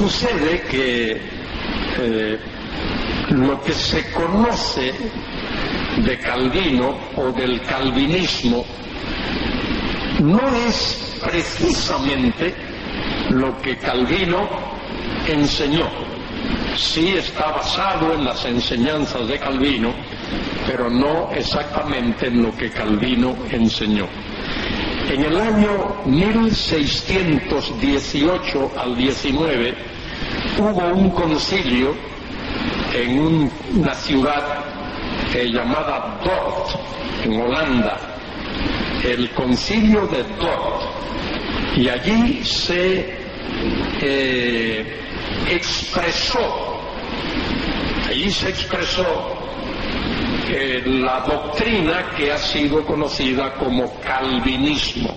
Sucede que eh, lo que se conoce de Calvino o del calvinismo no es precisamente lo que Calvino enseñó. Sí está basado en las enseñanzas de Calvino, pero no exactamente en lo que Calvino enseñó. En el año 1618 al 19 hubo un concilio en una ciudad eh, llamada Dort, en Holanda, el concilio de Dort, y allí se eh, expresó, allí se expresó la doctrina que ha sido conocida como calvinismo.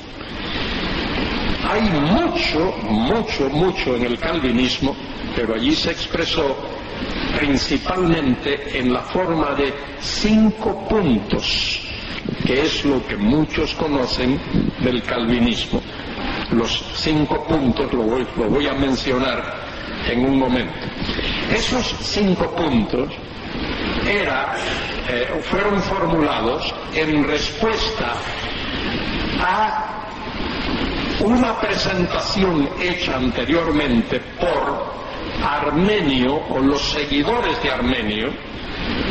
Hay mucho, mucho, mucho en el calvinismo, pero allí se expresó principalmente en la forma de cinco puntos, que es lo que muchos conocen del calvinismo. Los cinco puntos lo voy, a mencionar en un momento. Esos cinco puntos eh, fueron formulados en respuesta a una presentación hecha anteriormente por Armenio o los seguidores de Armenio,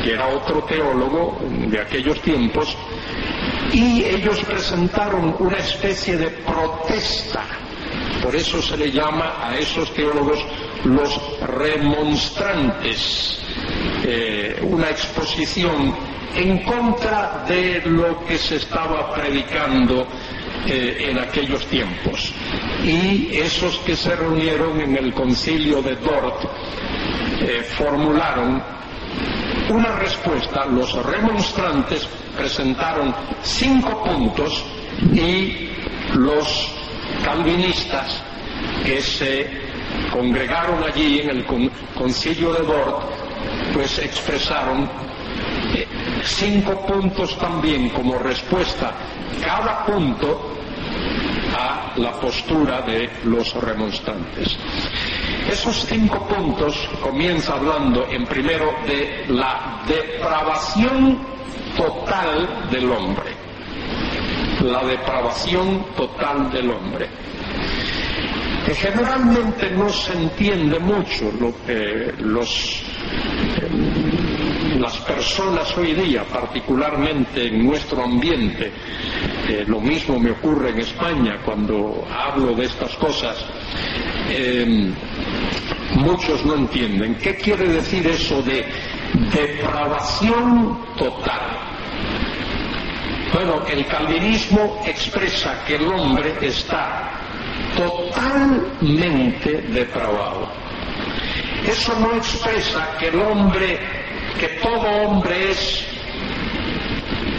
que era otro teólogo de aquellos tiempos, y ellos presentaron una especie de protesta. Por eso se le llama a esos teólogos los remonstrantes, eh, una exposición en contra de lo que se estaba predicando eh, en aquellos tiempos. Y esos que se reunieron en el concilio de Dort eh, formularon una respuesta. Los remonstrantes presentaron cinco puntos y los calvinistas que se congregaron allí en el concilio de Dort, pues expresaron eh, cinco puntos también como respuesta cada punto a la postura de los remonstrantes. Esos cinco puntos comienza hablando en primero de la depravación total del hombre. La depravación total del hombre. Que generalmente no se entiende mucho lo que los las personas hoy día, particularmente en nuestro ambiente, eh, lo mismo me ocurre en España cuando hablo de estas cosas, eh, muchos no entienden. ¿Qué quiere decir eso de depravación total? Bueno, el calvinismo expresa que el hombre está totalmente depravado. Eso no expresa que el hombre que todo hombre es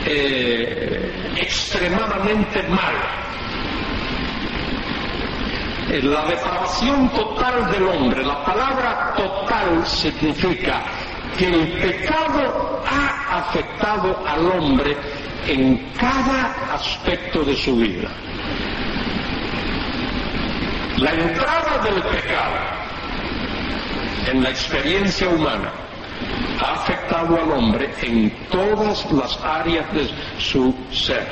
eh, extremadamente malo. La depravación total del hombre, la palabra total significa que el pecado ha afectado al hombre en cada aspecto de su vida. La entrada del pecado en la experiencia humana ha afectado al hombre en todas las áreas de su ser,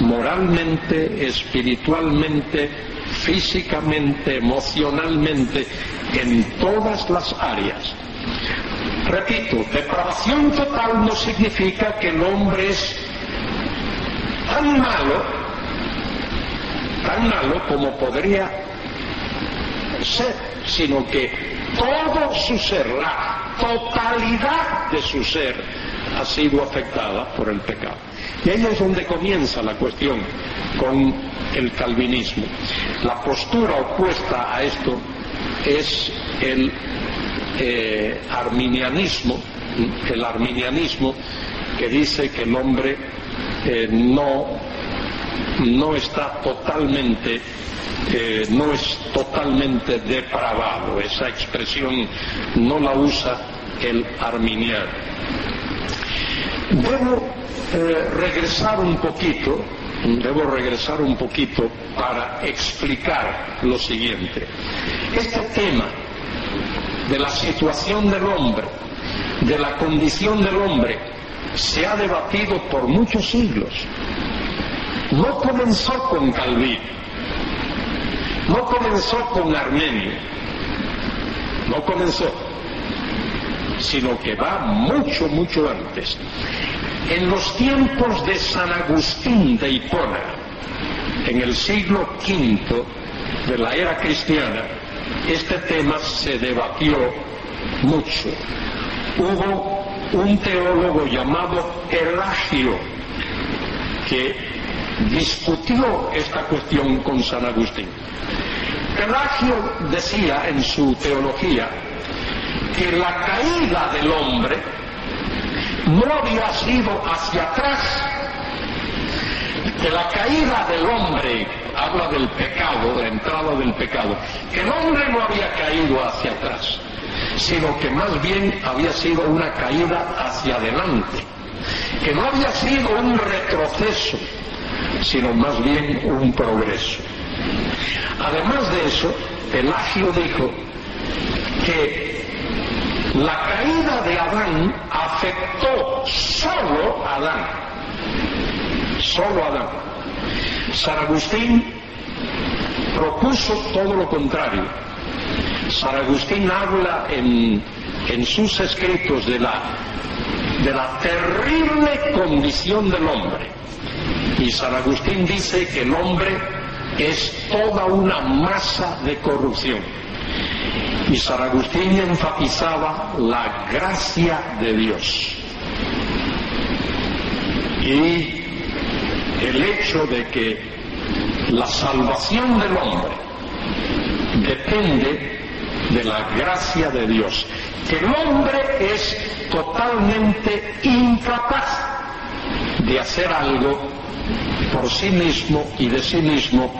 moralmente, espiritualmente, físicamente, emocionalmente, en todas las áreas. Repito, depravación total no significa que el hombre es tan malo, tan malo como podría ser, sino que todo su ser, totalidad de su ser ha sido afectada por el pecado. Y ahí es donde comienza la cuestión con el calvinismo. La postura opuesta a esto es el eh, arminianismo, el arminianismo que dice que el hombre eh, no, no está totalmente no es totalmente depravado. Esa expresión no la usa el arminiano. Debo eh, regresar un poquito, debo regresar un poquito para explicar lo siguiente. Este tema de la situación del hombre, de la condición del hombre, se ha debatido por muchos siglos. No comenzó con Calvino, no comenzó con Armenio, no comenzó, sino que va mucho, mucho antes. En los tiempos de San Agustín de Hipona, en el siglo V de la era cristiana, este tema se debatió mucho. Hubo un teólogo llamado Pelagio que discutió esta cuestión con San Agustín. Pelagio decía en su teología que la caída del hombre no había sido hacia atrás, que la caída del hombre, habla del pecado, la entrada del pecado, que el hombre no había caído hacia atrás, sino que más bien había sido una caída hacia adelante, que no había sido un retroceso, sino más bien un progreso. Además de eso, Pelagio dijo que la caída de Adán afectó solo a Adán, solo a Adán. San Agustín propuso todo lo contrario. San Agustín habla en, en sus escritos de la, de la terrible condición del hombre. Y San Agustín dice que el hombre es toda una masa de corrupción. Y San Agustín enfatizaba la gracia de Dios. Y el hecho de que la salvación del hombre depende de la gracia de Dios, que el hombre es totalmente incapaz de hacer algo por sí mismo y de sí mismo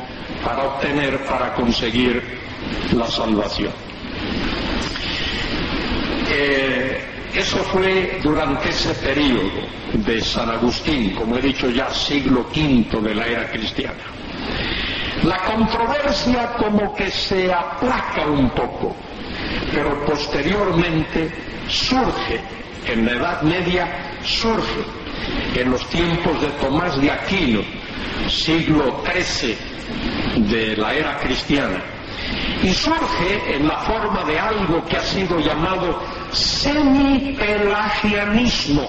para obtener, para conseguir la salvación. Eh, eso fue durante ese periodo de San Agustín, como he dicho ya, siglo V de la era cristiana. La controversia como que se aplaca un poco, pero posteriormente surge, en la Edad Media surge, en los tiempos de Tomás de Aquino, siglo XIII de la era cristiana, y surge en la forma de algo que ha sido llamado semipelagianismo.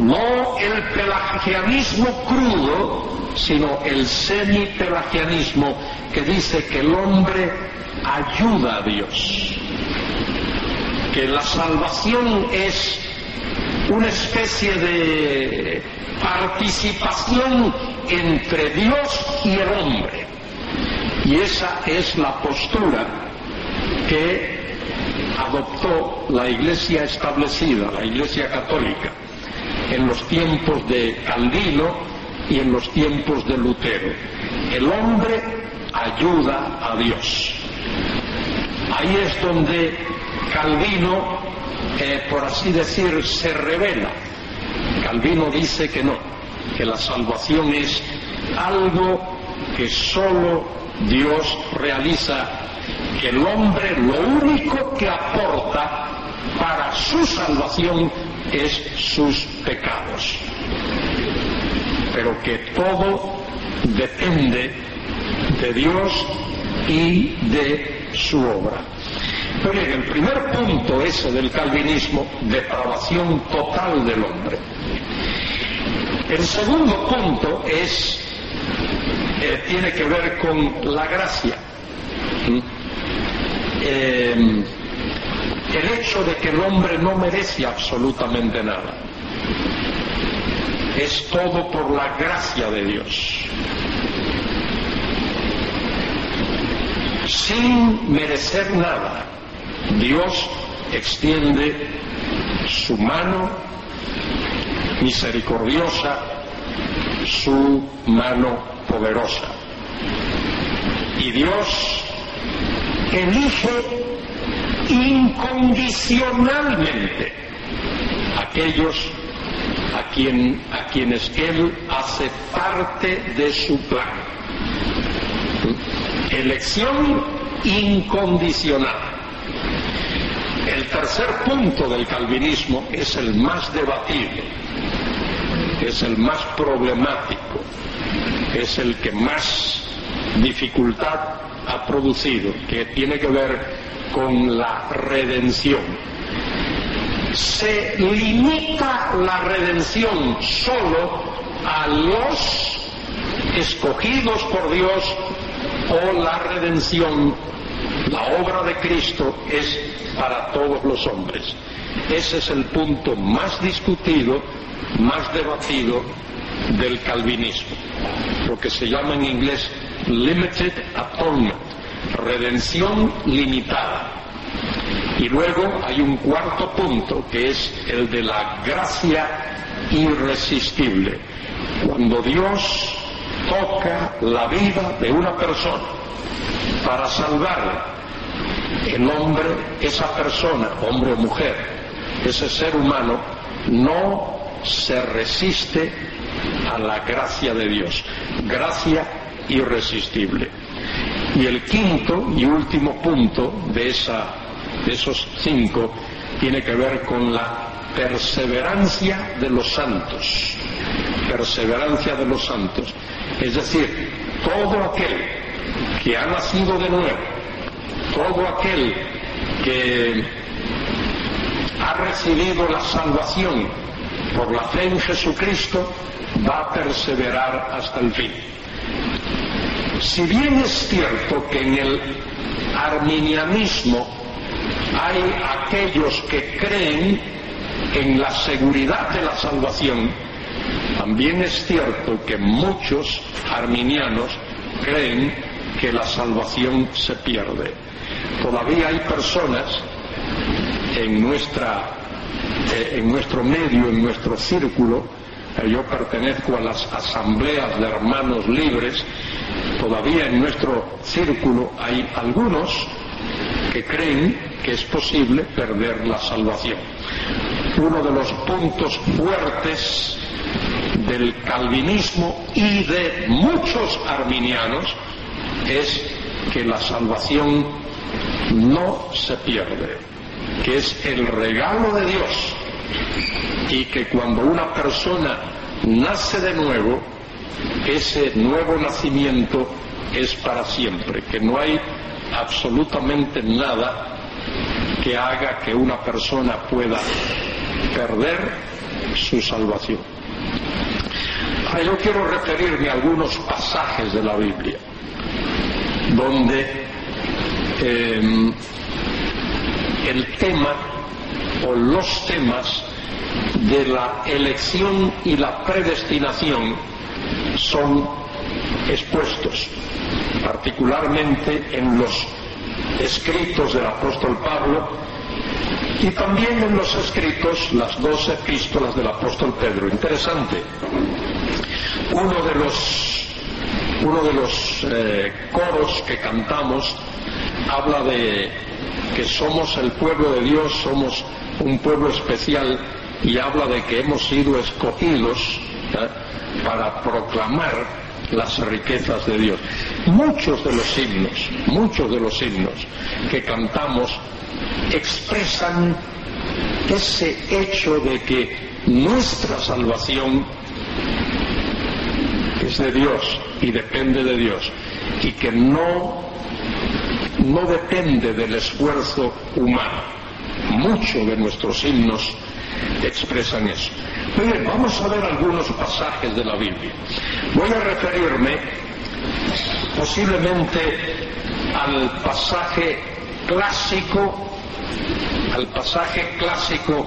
No el pelagianismo crudo, sino el semipelagianismo que dice que el hombre ayuda a Dios, que la salvación es una especie de participación entre Dios y el hombre. Y esa es la postura que adoptó la iglesia establecida, la iglesia católica, en los tiempos de Calvino y en los tiempos de Lutero. El hombre ayuda a Dios. Ahí es donde Calvino, eh, por así decir, se revela. Calvino dice que no, que la salvación es algo que solo Dios realiza, que el hombre lo único que aporta para su salvación es sus pecados, pero que todo depende de Dios y de su obra. El primer punto ese del calvinismo, depravación total del hombre. El segundo punto es, eh, tiene que ver con la gracia. ¿Mm? Eh, el hecho de que el hombre no merece absolutamente nada. Es todo por la gracia de Dios. Sin merecer nada, Dios extiende su mano misericordiosa, su mano poderosa. Y Dios elige incondicionalmente aquellos a, a quienes Él hace parte de su plan. Elección incondicional. El tercer punto del calvinismo es el más debatido, es el más problemático, es el que más dificultad ha producido, que tiene que ver con la redención. Se limita la redención solo a los escogidos por Dios o la redención, la obra de Cristo es para todos los hombres. Ese es el punto más discutido, más debatido del calvinismo, lo que se llama en inglés limited atonement, redención limitada. Y luego hay un cuarto punto que es el de la gracia irresistible. Cuando Dios toca la vida de una persona para salvarla, el hombre, esa persona, hombre o mujer, ese ser humano, no se resiste a la gracia de Dios. Gracia irresistible. Y el quinto y último punto de, esa, de esos cinco tiene que ver con la perseverancia de los santos. Perseverancia de los santos. Es decir, todo aquel que ha nacido de nuevo, todo aquel que ha recibido la salvación por la fe en Jesucristo, va a perseverar hasta el fin. Si bien es cierto que en el arminianismo hay aquellos que creen en la seguridad de la salvación, también es cierto que muchos arminianos creen que la salvación se pierde. Todavía hay personas en, nuestra, eh, en nuestro medio, en nuestro círculo, eh, yo pertenezco a las asambleas de hermanos libres, todavía en nuestro círculo hay algunos que creen que es posible perder la salvación. Uno de los puntos fuertes del calvinismo y de muchos arminianos es que la salvación no se pierde, que es el regalo de Dios y que cuando una persona nace de nuevo, ese nuevo nacimiento es para siempre, que no hay absolutamente nada que haga que una persona pueda perder su salvación. Ahora yo quiero referirme a algunos pasajes de la Biblia donde em, el tema o los temas de la elección y la predestinación son expuestos, particularmente en los escritos del apóstol Pablo y también en los escritos, las dos epístolas del apóstol Pedro. Interesante. Uno de los, uno de los eh, coros que cantamos habla de que somos el pueblo de Dios, somos un pueblo especial y habla de que hemos sido escogidos ¿eh? para proclamar las riquezas de Dios. Muchos de los himnos, muchos de los himnos que cantamos expresan ese hecho de que nuestra salvación es de Dios y depende de Dios y que no no depende del esfuerzo humano. Muchos de nuestros himnos expresan eso. Bien, vamos a ver algunos pasajes de la Biblia. Voy a referirme posiblemente al pasaje clásico, al pasaje clásico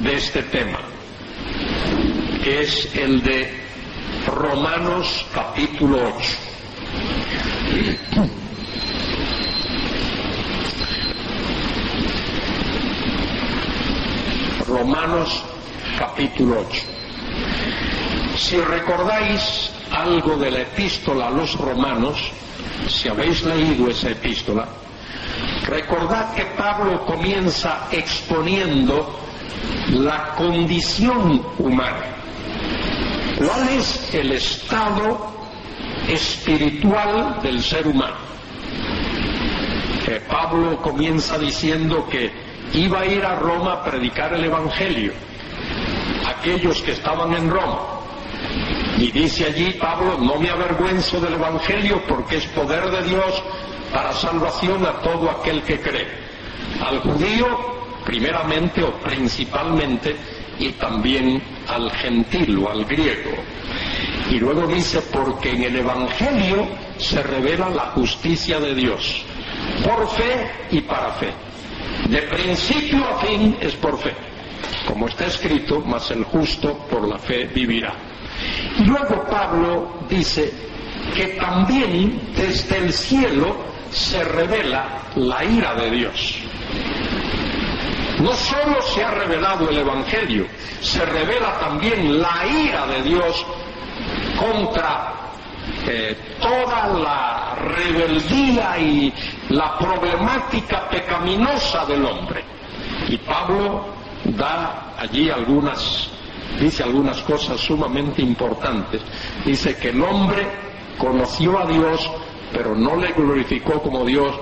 de este tema, que es el de Romanos capítulo 8. Romanos capítulo 8. Si recordáis algo de la epístola a los romanos, si habéis leído esa epístola, recordad que Pablo comienza exponiendo la condición humana. ¿Cuál es el estado espiritual del ser humano? Eh, Pablo comienza diciendo que iba a ir a Roma a predicar el Evangelio, aquellos que estaban en Roma. Y dice allí Pablo, no me avergüenzo del Evangelio porque es poder de Dios para salvación a todo aquel que cree. Al judío, primeramente o principalmente, y también al gentil o al griego. Y luego dice, porque en el Evangelio se revela la justicia de Dios, por fe y para fe. De principio a fin es por fe, como está escrito, mas el justo por la fe vivirá. Y luego Pablo dice que también desde el cielo se revela la ira de Dios. No solo se ha revelado el Evangelio, se revela también la ira de Dios contra eh, toda la rebeldía y la problemática pecaminosa del hombre. Y Pablo da allí algunas, dice algunas cosas sumamente importantes. Dice que el hombre conoció a Dios, pero no le glorificó como Dios,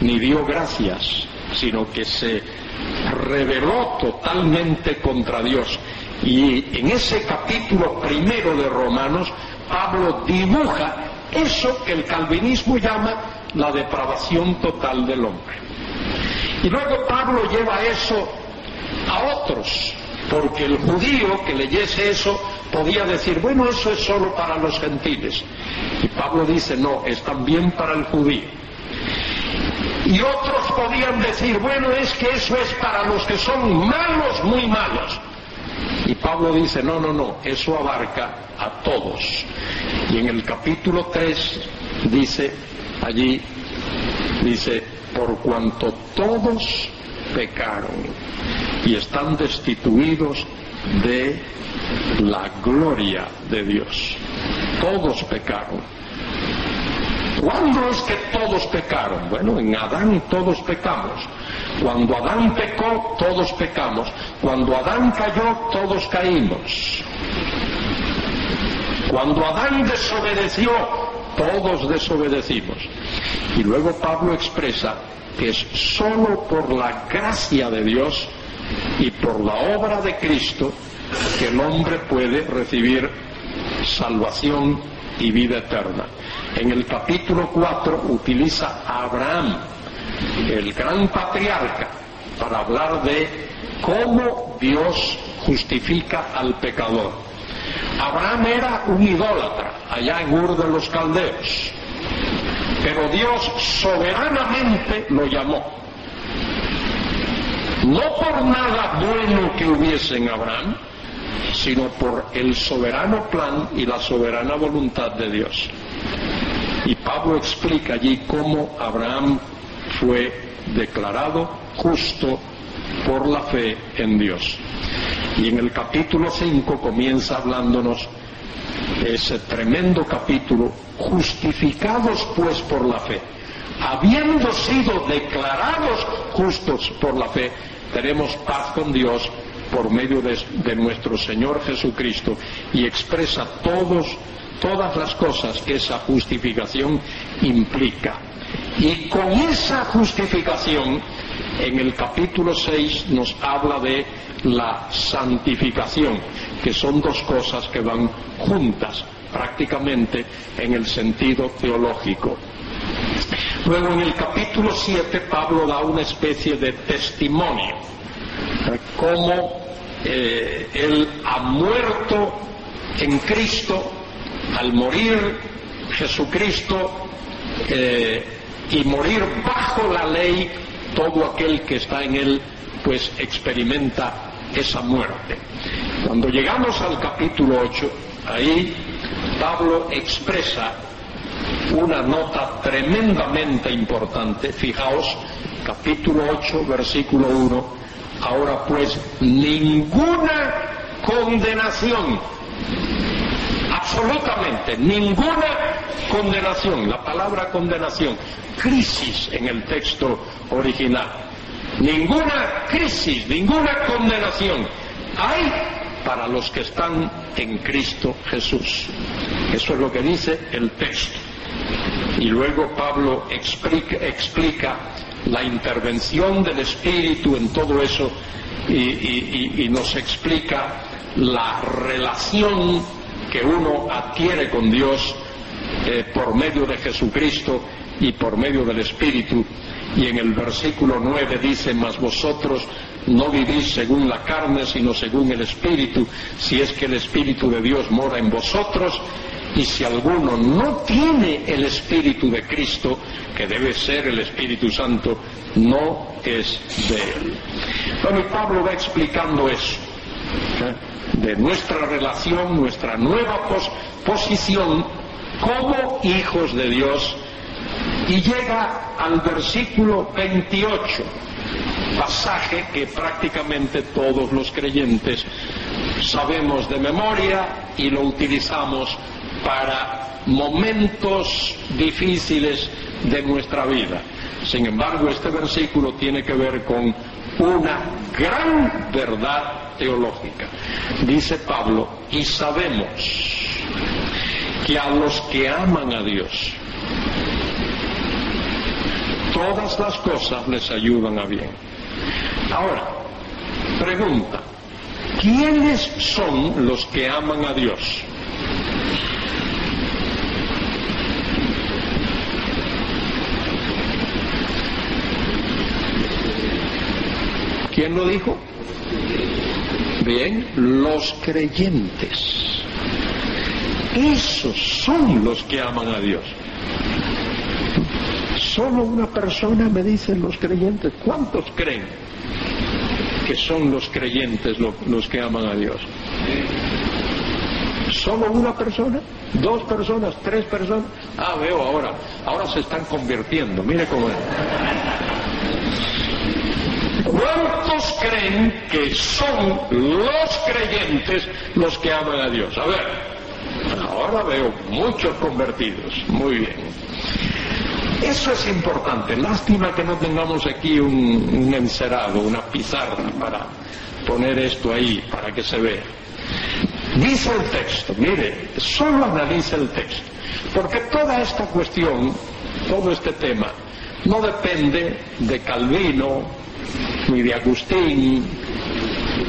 ni dio gracias, sino que se rebeló totalmente contra Dios. Y en ese capítulo primero de Romanos, Pablo dibuja eso que el calvinismo llama la depravación total del hombre. Y luego Pablo lleva eso a otros, porque el judío que leyese eso podía decir, bueno, eso es solo para los gentiles. Y Pablo dice, no, es también para el judío. Y otros podían decir, bueno, es que eso es para los que son malos, muy malos. Y Pablo dice, no, no, no, eso abarca a todos. Y en el capítulo 3 dice allí, dice, por cuanto todos pecaron y están destituidos de la gloria de Dios. Todos pecaron. ¿Cuándo es que todos pecaron? Bueno, en Adán todos pecamos. Cuando Adán pecó, todos pecamos. Cuando Adán cayó, todos caímos. Cuando Adán desobedeció, todos desobedecimos. Y luego Pablo expresa que es sólo por la gracia de Dios y por la obra de Cristo que el hombre puede recibir salvación y vida eterna. En el capítulo 4 utiliza a Abraham, el gran patriarca, para hablar de cómo Dios justifica al pecador. Abraham era un idólatra allá en Ur de los Caldeos, pero Dios soberanamente lo llamó. No por nada bueno que hubiese Abraham, sino por el soberano plan y la soberana voluntad de Dios. Y Pablo explica allí cómo Abraham fue declarado justo por la fe en Dios. Y en el capítulo 5 comienza hablándonos ese tremendo capítulo, justificados pues por la fe. Habiendo sido declarados justos por la fe, tenemos paz con Dios por medio de, nuestro Señor Jesucristo y expresa todos, todas las cosas que esa justificación implica. Y con esa justificación, en el capítulo 6 nos habla de la santificación, que son dos cosas que van juntas prácticamente en el sentido teológico. Luego en el capítulo 7 Pablo da una especie de testimonio, cómo eh, él ha muerto en Cristo, al morir Jesucristo eh, y morir bajo la ley, todo aquel que está en él pues experimenta esa muerte. Cuando llegamos al capítulo 8, ahí Pablo expresa una nota tremendamente importante. Fijaos, capítulo 8, versículo 1. Ahora pues, ninguna condenación, absolutamente ninguna condenación, la palabra condenación, crisis en el texto original, ninguna crisis, ninguna condenación hay para los que están en Cristo Jesús. Eso es lo que dice el texto. Y luego Pablo explica, explica la intervención del Espíritu en todo eso y, nos explica la relación que uno adquiere con Dios eh, por medio de Jesucristo y por medio del Espíritu. Y en el versículo 9 dice, mas vosotros no vivís según la carne, sino según el Espíritu, si es que el Espíritu de Dios mora en vosotros, y si alguno no tiene el Espíritu de Cristo, que debe ser el Espíritu Santo, no es de él. Bueno, Pablo va explicando eso, ¿eh? de nuestra relación, nuestra nueva posición como hijos de Dios, y llega al versículo 28 pasaje que prácticamente todos los creyentes sabemos de memoria y lo utilizamos para momentos difíciles de nuestra vida. Sin embargo, este versículo tiene que ver con una gran verdad teológica. Dice Pablo, y sabemos que a los que aman a Dios, todas las cosas les ayudan a bien. Ahora, pregunta, ¿quiénes son los que aman a Dios? ¿Quién lo dijo? Bien, los creyentes. Esos son los que aman a Dios. Solo una persona me dicen los creyentes. ¿Cuántos creen que son los creyentes los que aman a Dios? ¿Solo una persona? ¿Dos personas? ¿Tres personas? Ah, veo ahora. Ahora se están convirtiendo. Mire cómo es. ¿Cuántos creen que son los creyentes los que aman a Dios? A ver, ahora veo muchos convertidos. Muy bien. Eso es importante. Lástima que no tengamos aquí un, encerado, una pizarra para poner esto ahí, para que se vea. Dice el texto, mire, solo analiza el texto, porque toda esta cuestión, todo este tema, no depende de Calvino, ni de Agustín,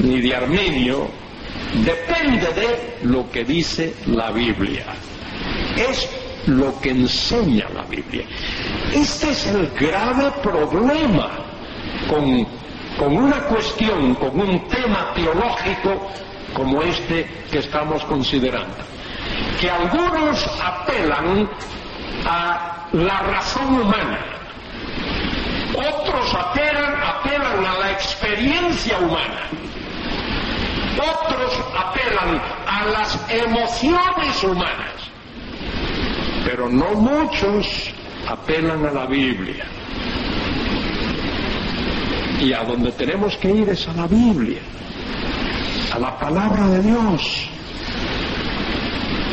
ni de Arminio, depende de lo que dice la Biblia. Es lo que enseña la Biblia. Este es el grave problema con, con una cuestión, con un tema teológico como este que estamos considerando. Que algunos apelan a la razón humana, otros apelan, experiencia humana, otros apelan a las emociones humanas pero no muchos apelan a la Biblia. Y a donde tenemos que ir es a la Biblia, a la palabra de Dios,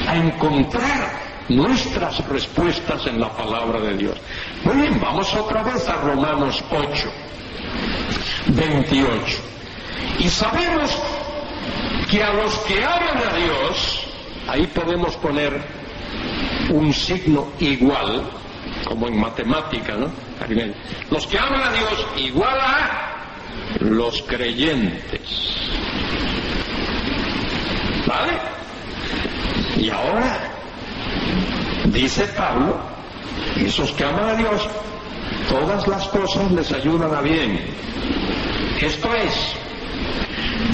a encontrar nuestras respuestas en la palabra de Dios. Muy bien, vamos otra vez a Romanos 8, 28. Y sabemos que a los que aman a Dios, ahí podemos poner un signo igual, como en matemática, ¿no? Los que aman a Dios igual a los creyentes. ¿Vale? Y ahora, dice Pablo, esos que aman a Dios, todas las cosas les ayudan a bien. Esto es,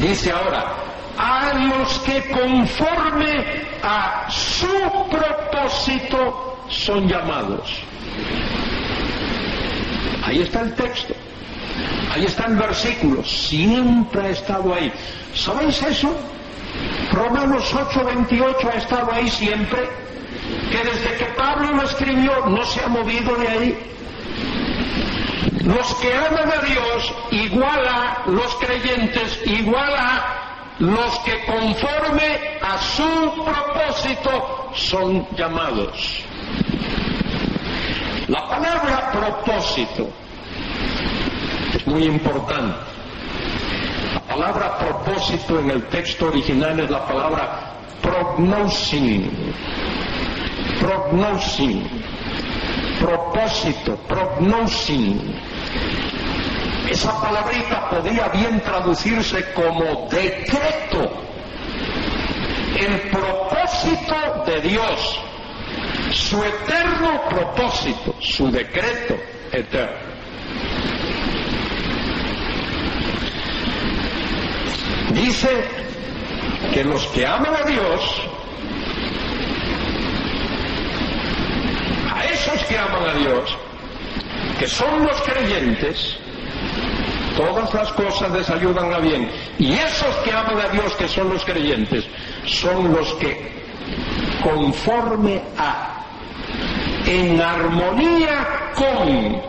dice ahora, a los que conforme a su propósito son llamados. Ahí está el texto. Ahí está el versículo. Siempre ha estado ahí. ¿Sabéis eso? Romanos 8:28 ha estado ahí siempre. Que desde que Pablo lo escribió no se ha movido de ahí. Los que aman a Dios igual a los creyentes, igual a los que conforme a su propósito son llamados. La palabra propósito es muy importante. La palabra propósito en el texto original es la palabra prognosing. Prognosing. Propósito, prognosin. Esa palabrita podía bien traducirse como decreto. El propósito de Dios, su eterno propósito, su decreto eterno. Dice que los que aman a Dios, a esos que aman a Dios, que son los creyentes, todas las cosas les ayudan a bien. Y esos que aman a Dios, que son los creyentes, son los que, conforme a, en armonía con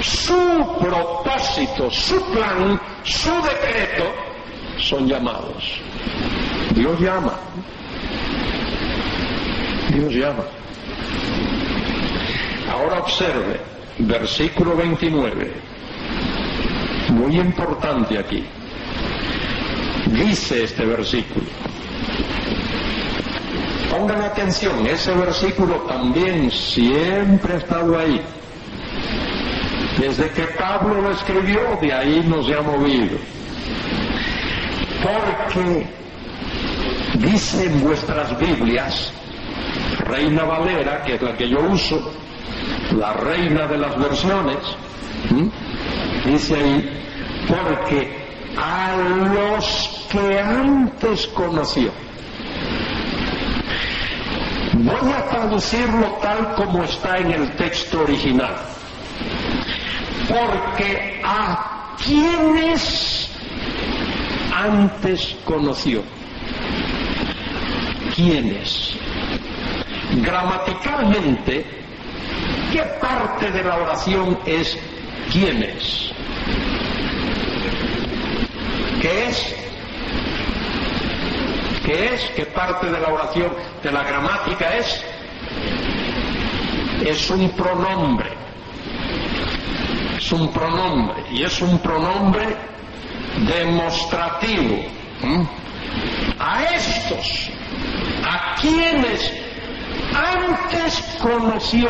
su propósito, su plan, su decreto, son llamados. Dios llama. Dios llama. Ahora observe, versículo 29, muy importante aquí. Dice este versículo. Pongan atención, ese versículo también siempre ha estado ahí. Desde que Pablo lo escribió, de ahí nos ha movido porque dice en vuestras Biblias, Reina Valera, que es la que yo uso, la reina de las versiones, dice ahí, porque a los que antes conoció, voy a traducirlo tal como está en el texto original, porque a quienes antes conoció. ¿Quiénes? Gramaticalmente, ¿qué parte de la oración es quiénes? ¿Qué es? ¿Qué es? ¿Qué parte de la oración de la gramática es? Es un pronombre. Es un pronombre. Y es un pronombre demostrativo a estos, a quienes antes conoció,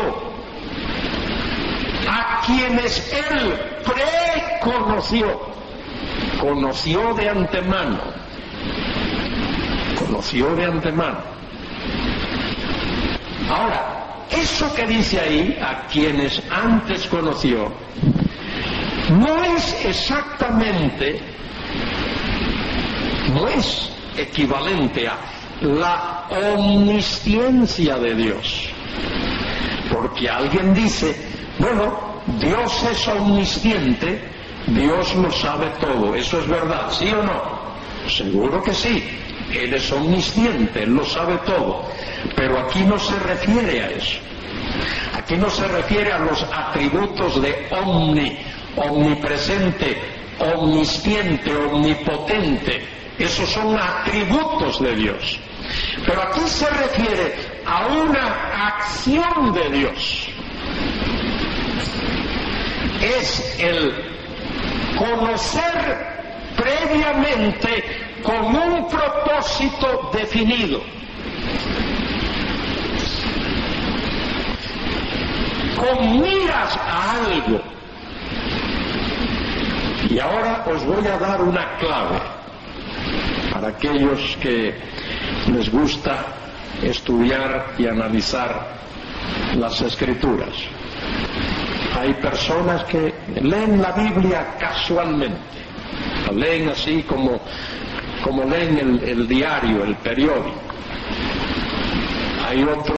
a quienes él preconoció, conoció de antemano, conoció de antemano. Ahora, eso que dice ahí, a quienes antes conoció, no es exactamente no es equivalente a la omnisciencia de Dios. Porque alguien dice, bueno, Dios es omnisciente, Dios lo sabe todo. ¿Eso es verdad? ¿Sí o no? Seguro que sí. Él es omnisciente, Él lo sabe todo. Pero aquí no se refiere a eso. Aquí no se refiere a los atributos de omni, omnipresente, omnisciente, omnipotente. Esos son atributos de Dios. Pero aquí se refiere a una acción de Dios. Es el conocer previamente con un propósito definido. Con miras a algo. Y ahora os voy a dar una clave aquellos que les gusta estudiar y analizar las escrituras. Hay personas que leen la Biblia casualmente, la leen así como, como leen el diario, el periódico. Hay otros